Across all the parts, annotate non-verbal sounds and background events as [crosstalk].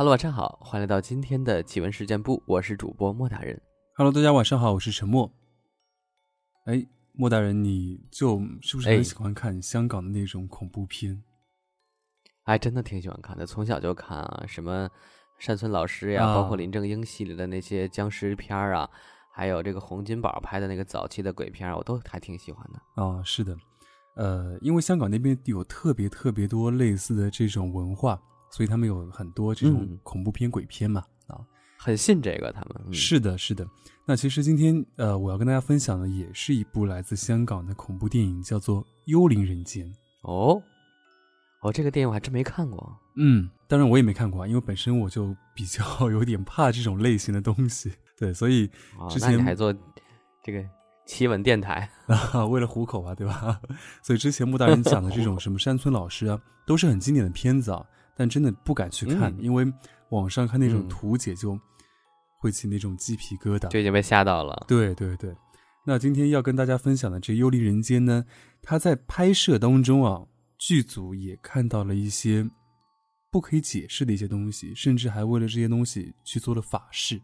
Hello，晚上好，欢迎来到今天的奇闻事件部，我是主播莫大人。Hello，大家晚上好，我是陈默。哎，莫大人，你就是不是很喜欢看香港的那种恐怖片？哎，真的挺喜欢看的，从小就看啊，什么山村老师呀，包括林正英系列的那些僵尸片啊，还有这个洪金宝拍的那个早期的鬼片，我都还挺喜欢的。啊，是的，呃，因为香港那边有特别特别多类似的这种文化。所以他们有很多这种恐怖片、鬼片嘛，啊，很信这个。他们是的，是的。那其实今天呃，我要跟大家分享的也是一部来自香港的恐怖电影，叫做《幽灵人间》。哦，哦，这个电影我还真没看过。嗯，当然我也没看过，因为本身我就比较有点怕这种类型的东西。[laughs] 对，所以之前还做这个奇闻电台啊，[laughs] 为了糊口啊，对吧？[laughs] 所以之前穆大人讲的这种什么山村老师啊，都是很经典的片子啊。但真的不敢去看，因为网上看那种图解就会起那种鸡皮疙瘩，就已经被吓到了。对对对，那今天要跟大家分享的这《幽灵人间》呢，它在拍摄当中啊，剧组也看到了一些不可以解释的一些东西，甚至还为了这些东西去做了法事。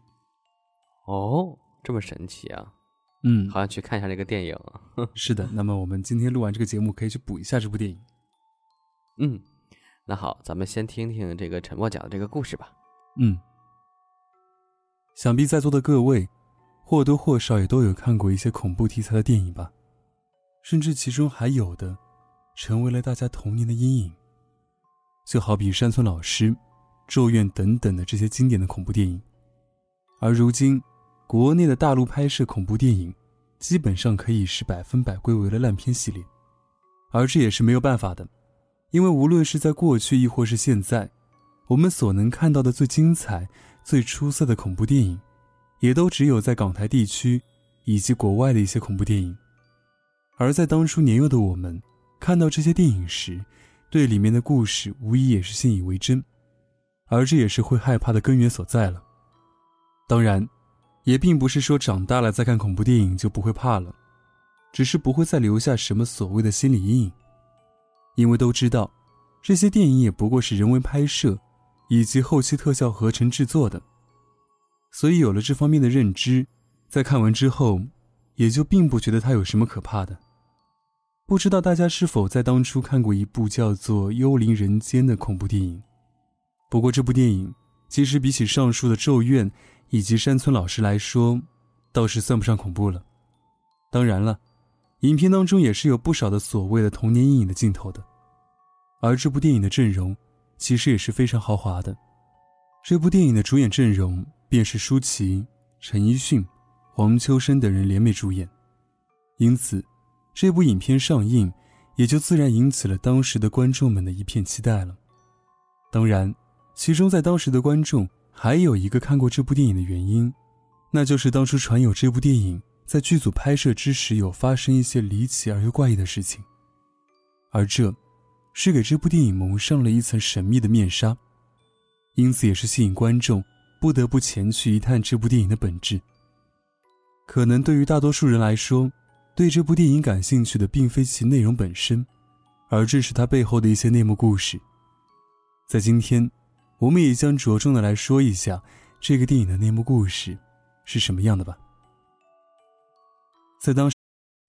哦，这么神奇啊！嗯，好像去看一下这个电影。[laughs] 是的，那么我们今天录完这个节目，可以去补一下这部电影。嗯。那好，咱们先听听这个沉默讲的这个故事吧。嗯，想必在座的各位或多或少也都有看过一些恐怖题材的电影吧，甚至其中还有的成为了大家童年的阴影。就好比山村老师、咒怨等等的这些经典的恐怖电影。而如今，国内的大陆拍摄恐怖电影，基本上可以是百分百归为了烂片系列，而这也是没有办法的。因为无论是在过去亦或是现在，我们所能看到的最精彩、最出色的恐怖电影，也都只有在港台地区以及国外的一些恐怖电影。而在当初年幼的我们看到这些电影时，对里面的故事无疑也是信以为真，而这也是会害怕的根源所在了。当然，也并不是说长大了再看恐怖电影就不会怕了，只是不会再留下什么所谓的心理阴影。因为都知道，这些电影也不过是人为拍摄，以及后期特效合成制作的，所以有了这方面的认知，在看完之后，也就并不觉得它有什么可怕的。不知道大家是否在当初看过一部叫做《幽灵人间》的恐怖电影？不过这部电影其实比起上述的《咒怨》以及山村老师来说，倒是算不上恐怖了。当然了。影片当中也是有不少的所谓的童年阴影的镜头的，而这部电影的阵容其实也是非常豪华的。这部电影的主演阵容便是舒淇、陈奕迅、黄秋生等人联袂主演，因此这部影片上映也就自然引起了当时的观众们的一片期待了。当然，其中在当时的观众还有一个看过这部电影的原因，那就是当初传有这部电影。在剧组拍摄之时，有发生一些离奇而又怪异的事情，而这，是给这部电影蒙上了一层神秘的面纱，因此也是吸引观众不得不前去一探这部电影的本质。可能对于大多数人来说，对这部电影感兴趣的并非其内容本身，而正是它背后的一些内幕故事。在今天，我们也将着重的来说一下这个电影的内幕故事是什么样的吧。在当时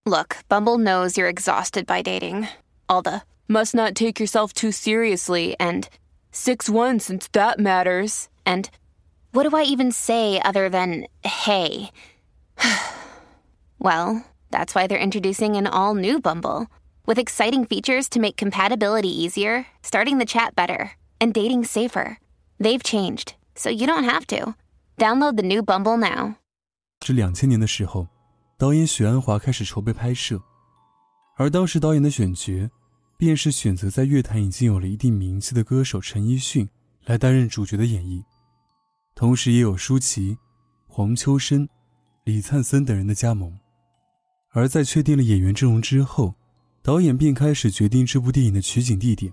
Look, Bumble knows you're exhausted by dating. All the must not take yourself too seriously and 6 1 since that matters. And what do I even say other than hey? [sighs] well, that's why they're introducing an all new Bumble with exciting features to make compatibility easier, starting the chat better, and dating safer. They've changed, so you don't have to. Download the new Bumble now. 是两千年的时候。导演许鞍华开始筹备拍摄，而当时导演的选角， 便是选择在乐坛已经有了一定名气的歌手陈奕迅来担任主角的演绎，同时也有舒淇、黄秋生、李灿森等人的加盟。而在确定了演员阵容之后，导演便开始决定这部电影的取景地点。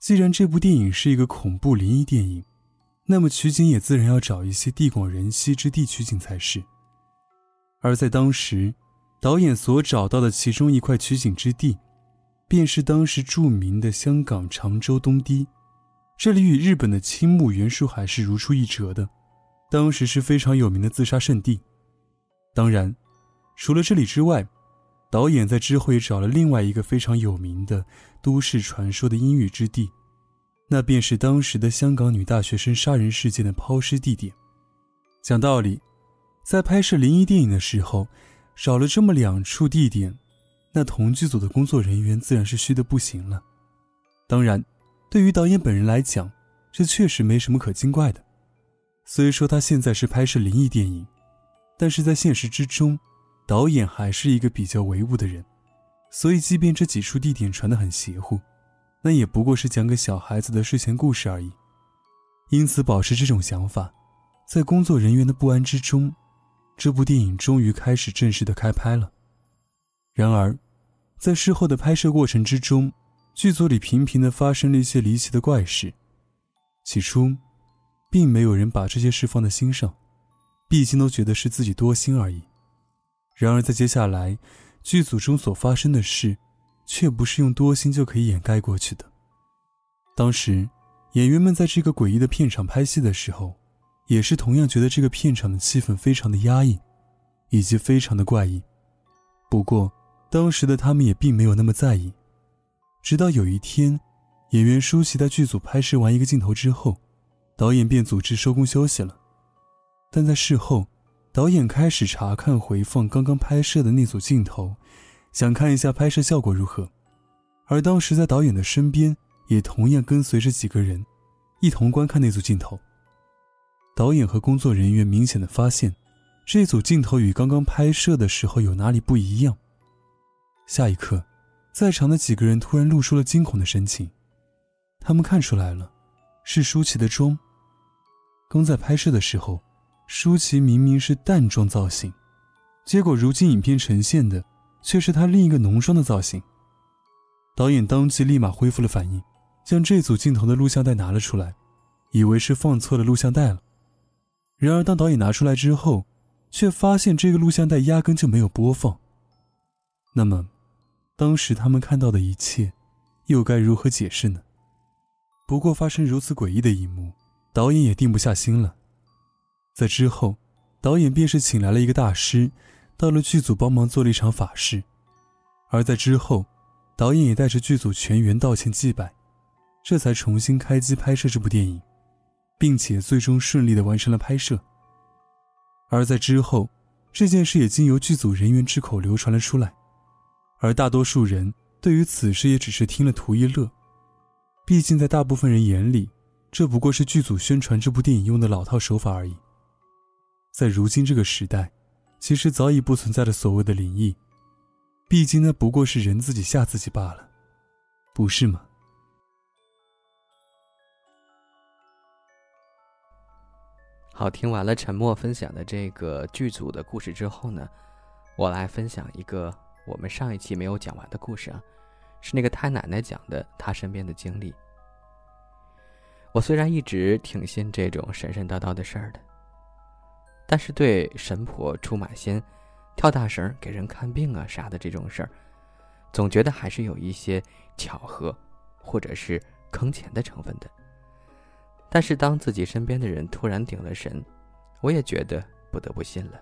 既然这部电影是一个恐怖灵异电影，那么取景也自然要找一些地广人稀之地取景才是。而在当时，导演所找到的其中一块取景之地，便是当时著名的香港长洲东堤，这里与日本的青木原树海是如出一辙的，当时是非常有名的自杀圣地。当然，除了这里之外，导演在之后也找了另外一个非常有名的都市传说的阴雨之地，那便是当时的香港女大学生杀人事件的抛尸地点。讲道理，在拍摄灵异电影的时候，找了这么两处地点，那同剧组的工作人员自然是虚的不行了。当然。对于导演本人来讲，这确实没什么可惊怪的。虽说他现在是拍摄灵异电影，但是在现实之中，导演还是一个比较唯物的人，所以即便这几处地点传得很邪乎，那也不过是讲给小孩子的睡前故事而已。因此，保持这种想法，在工作人员的不安之中，这部电影终于开始正式的开拍了。然而，在事后的拍摄过程之中，剧组里频频的发生了一些离奇的怪事，起初，并没有人把这些事放在心上，毕竟都觉得是自己多心而已。然而，在接下来，剧组中所发生的事，却不是用多心就可以掩盖过去的。当时，演员们在这个诡异的片场拍戏的时候，也是同样觉得这个片场的气氛非常的压抑，以及非常的怪异。不过，当时的他们也并没有那么在意。直到有一天，演员舒淇在剧组拍摄完一个镜头之后，导演便组织收工休息了。但在事后，导演开始查看回放刚刚拍摄的那组镜头，想看一下拍摄效果如何。而当时在导演的身边，也同样跟随着几个人，一同观看那组镜头。导演和工作人员明显的发现，这组镜头与刚刚拍摄的时候有哪里不一样。下一刻。在场的几个人突然露出了惊恐的神情，他们看出来了，是舒淇的妆。刚在拍摄的时候，舒淇明明是淡妆造型，结果如今影片呈现的却是她另一个浓妆的造型。导演当即立马恢复了反应，将这组镜头的录像带拿了出来，以为是放错了录像带了。然而当导演拿出来之后，却发现这个录像带压根就没有播放。那么。当时他们看到的一切，又该如何解释呢？不过发生如此诡异的一幕，导演也定不下心了。在之后，导演便是请来了一个大师，到了剧组帮忙做了一场法事。而在之后，导演也带着剧组全员道歉祭拜，这才重新开机拍摄这部电影，并且最终顺利的完成了拍摄。而在之后，这件事也经由剧组人员之口流传了出来。而大多数人对于此事也只是听了图一乐，毕竟在大部分人眼里，这不过是剧组宣传这部电影用的老套手法而已。在如今这个时代，其实早已不存在了所谓的灵异，毕竟那不过是人自己吓自己罢了，不是吗？好，听完了沉默分享的这个剧组的故事之后呢，我来分享一个。我们上一期没有讲完的故事啊，是那个太奶奶讲的她身边的经历。我虽然一直挺信这种神神叨叨的事儿的，但是对神婆出马仙、跳大绳给人看病啊啥的这种事儿，总觉得还是有一些巧合，或者是坑钱的成分的。但是当自己身边的人突然顶了神，我也觉得不得不信了。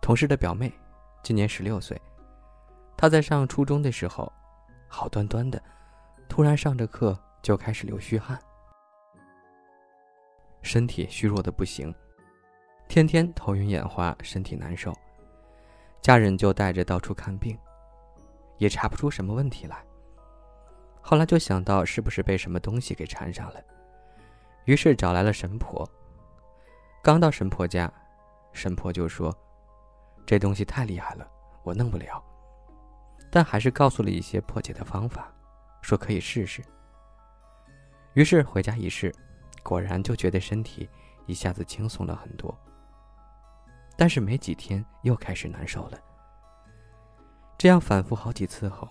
同事的表妹。今年十六岁，他在上初中的时候，好端端的，突然上着课就开始流虚汗，身体虚弱的不行，天天头晕眼花，身体难受，家人就带着到处看病，也查不出什么问题来。后来就想到是不是被什么东西给缠上了，于是找来了神婆。刚到神婆家，神婆就说。这东西太厉害了，我弄不了。但还是告诉了一些破解的方法，说可以试试。于是回家一试，果然就觉得身体一下子轻松了很多。但是没几天又开始难受了。这样反复好几次后，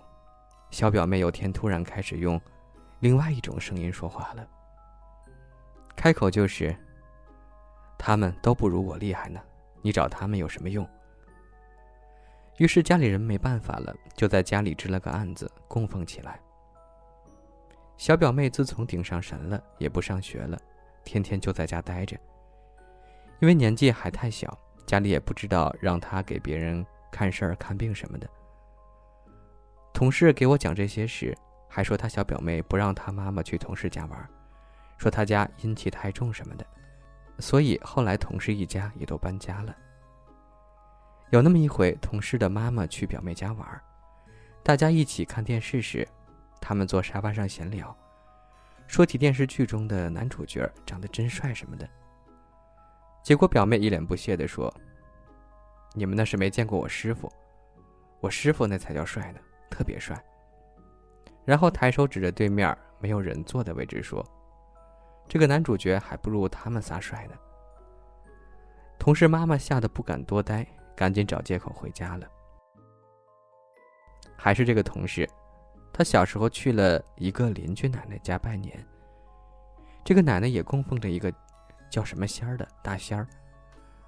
小表妹有天突然开始用另外一种声音说话了，开口就是：“他们都不如我厉害呢，你找他们有什么用？”于是家里人没办法了，就在家里支了个案子供奉起来。小表妹自从顶上神了，也不上学了，天天就在家待着。因为年纪还太小，家里也不知道让她给别人看事儿、看病什么的。同事给我讲这些时，还说他小表妹不让他妈妈去同事家玩，说他家阴气太重什么的，所以后来同事一家也都搬家了。有那么一回，同事的妈妈去表妹家玩，大家一起看电视时，他们坐沙发上闲聊，说起电视剧中的男主角长得真帅什么的。结果表妹一脸不屑地说：“你们那是没见过我师傅，我师傅那才叫帅呢，特别帅。”然后抬手指着对面没有人坐的位置说：“这个男主角还不如他们仨帅呢。”同事妈妈吓得不敢多待，赶紧找借口回家了。还是这个同事，他小时候去了一个邻居奶奶家拜年，这个奶奶也供奉着一个叫什么仙儿的大仙儿，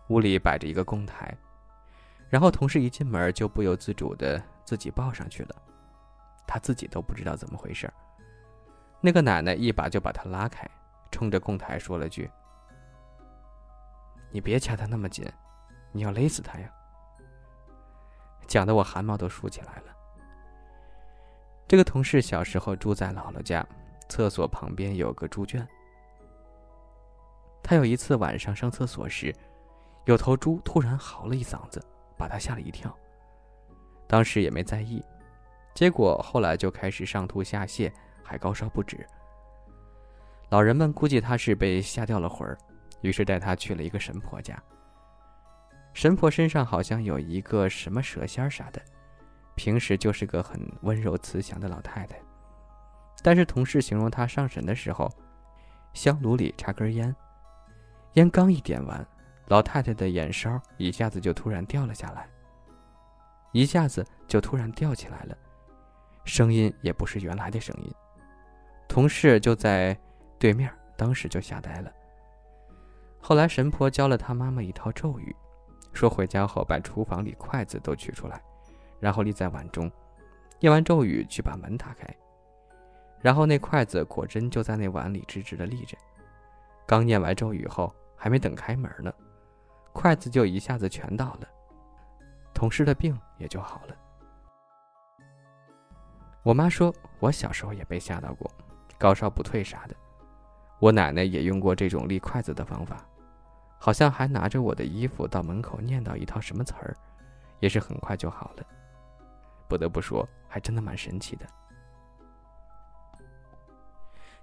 屋里摆着一个供台，然后同事一进门就不由自主的自己抱上去了。他自己都不知道怎么回事那个奶奶一把就把他拉开，冲着供台说了句：“你别掐他那么紧，你要勒死他呀！”讲的我汗毛都竖起来了。这个同事小时候住在姥姥家，厕所旁边有个猪圈。他有一次晚上上厕所时，有头猪突然嚎了一嗓子，把他吓了一跳。当时也没在意。结果后来就开始上吐下泻，还高烧不止。老人们估计他是被吓掉了魂儿，于是带他去了一个神婆家。神婆身上好像有一个什么蛇仙啥的，平时就是个很温柔慈祥的老太太。但是同事形容她上神的时候，香炉里插根烟，烟刚一点完，老太太的眼梢一下子就突然掉了下来，一下子就突然吊起来了。声音也不是原来的声音，同事就在对面，当时就吓呆了。后来神婆教了他妈妈一套咒语，说回家后把厨房里筷子都取出来，然后立在碗中，念完咒语去把门打开，然后那筷子果真就在那碗里直直的立着。刚念完咒语后，还没等开门呢，筷子就一下子全倒了，同事的病也就好了。我妈说，我小时候也被吓到过，高烧不退啥的。我奶奶也用过这种立筷子的方法，好像还拿着我的衣服到门口念叨一套什么词儿，也是很快就好了。不得不说，还真的蛮神奇的。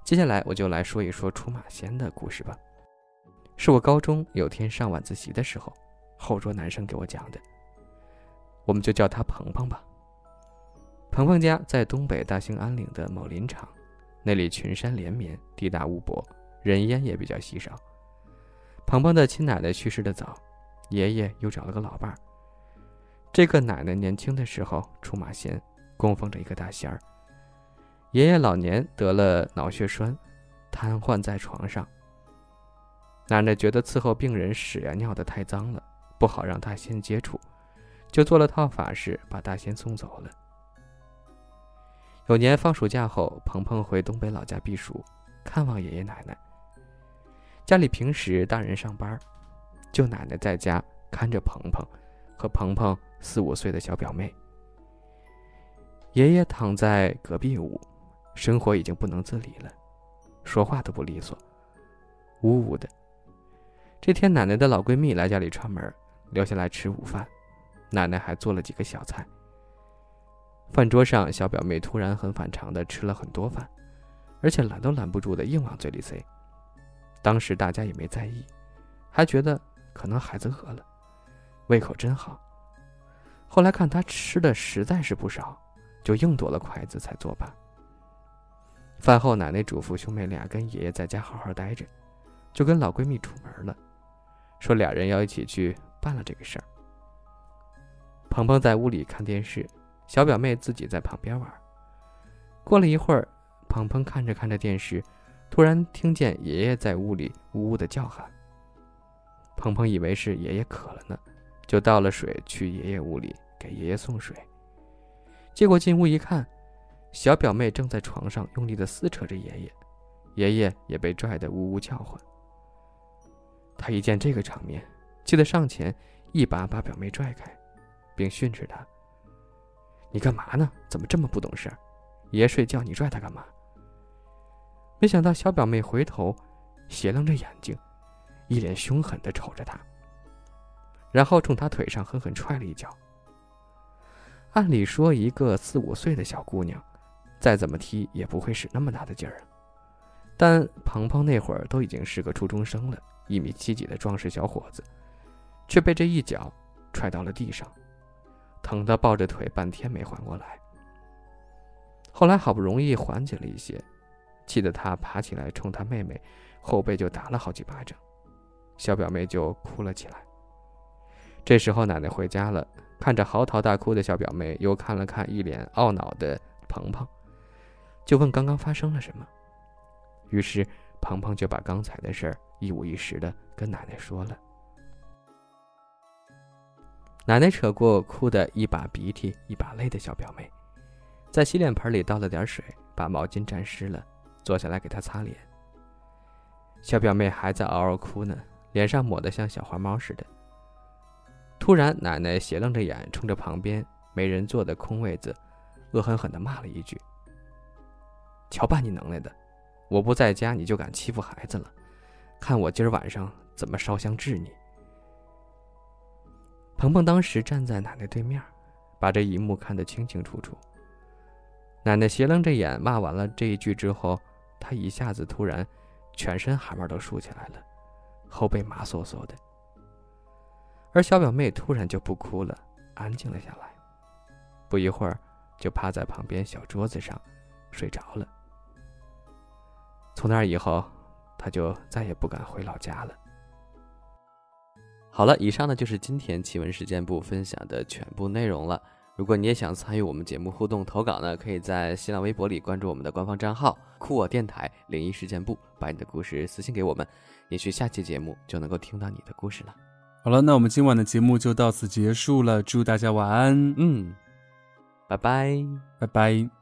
接下来我就来说一说出马仙的故事吧，是我高中有天上晚自习的时候，后桌男生给我讲的，我们就叫他鹏鹏吧。鹏鹏家在东北大兴安岭的某林场，那里群山连绵，地大物博，人烟也比较稀少。鹏鹏的亲奶奶去世的早，爷爷又找了个老伴儿。这个奶奶年轻的时候出马仙，供奉着一个大仙儿。爷爷老年得了脑血栓，瘫痪在床上。奶奶觉得伺候病人屎呀尿的太脏了，不好让大仙接触，就做了套法事，把大仙送走了。有年放暑假后，鹏鹏回东北老家避暑，看望爷爷奶奶。家里平时大人上班，就奶奶在家看着鹏鹏和鹏鹏四五岁的小表妹。爷爷躺在隔壁屋，生活已经不能自理了，说话都不利索，呜呜的。这天，奶奶的老闺蜜来家里串门，留下来吃午饭，奶奶还做了几个小菜。饭桌上，小表妹突然很反常的吃了很多饭，而且拦都拦不住的硬往嘴里塞。当时大家也没在意，还觉得可能孩子饿了，胃口真好。后来看他吃的实在是不少，就硬夺了筷子才作罢。饭后，奶奶嘱咐兄妹俩跟爷爷在家好好待着，就跟老闺蜜出门了，说俩人要一起去办了这个事儿。鹏鹏在屋里看电视。小表妹自己在旁边玩。过了一会儿，鹏鹏看着看着电视，突然听见爷爷在屋里呜呜的叫喊。鹏鹏以为是爷爷渴了呢，就倒了水去爷爷屋里给爷爷送水。结果进屋一看，小表妹正在床上用力的撕扯着爷爷，爷爷也被拽得呜呜叫唤。他一见这个场面，气得上前一把把表妹拽开，并训斥她：“你干嘛呢？怎么这么不懂事？爷睡觉你拽他干嘛？”没想到小表妹回头，斜楞着眼睛，一脸凶狠的瞅着他，然后冲他腿上狠狠踹了一脚。按理说，一个四五岁的小姑娘。再怎么踢也不会使那么大的劲儿啊！但鹏鹏那会儿都已经是个初中生了，一米七几的壮实小伙子，却被这一脚踹到了地上，疼得抱着腿半天没缓过来。后来好不容易缓解了一些，气得他爬起来冲他妹妹后背就打了好几巴掌，小表妹就哭了起来。这时候奶奶回家了，看着嚎啕大哭的小表妹，又看了看一脸懊恼的鹏鹏。就问刚刚发生了什么，于是鹏鹏就把刚才的事儿一五一十的跟奶奶说了。奶奶扯过哭得一把鼻涕一把泪的小表妹，在洗脸盆里倒了点水，把毛巾沾湿了，坐下来给她擦脸。小表妹还在嗷嗷哭呢，脸上抹得像小花猫似的。突然，奶奶斜楞着眼，冲着旁边没人坐的空位子，恶狠狠地骂了一句。瞧把你能耐的，我不在家你就敢欺负孩子了，看我今儿晚上怎么烧香治你！鹏鹏当时站在奶奶对面，把这一幕看得清清楚楚。奶奶斜楞着眼骂完了这一句之后，他一下子突然全身汗毛都竖起来了，后背麻嗖嗖的。而小表妹突然就不哭了，安静了下来，不一会儿就趴在旁边小桌子上睡着了。从那以后，他就再也不敢回老家了。好了，以上呢就是今天奇闻事件部分享的全部内容了。如果你也想参与我们节目互动投稿呢，可以在新浪微博里关注我们的官方账号“酷我电台灵异事件部”，把你的故事私信给我们，也许下期节目就能够听到你的故事了。好了，那我们今晚的节目就到此结束了，祝大家晚安。嗯，拜拜，拜拜。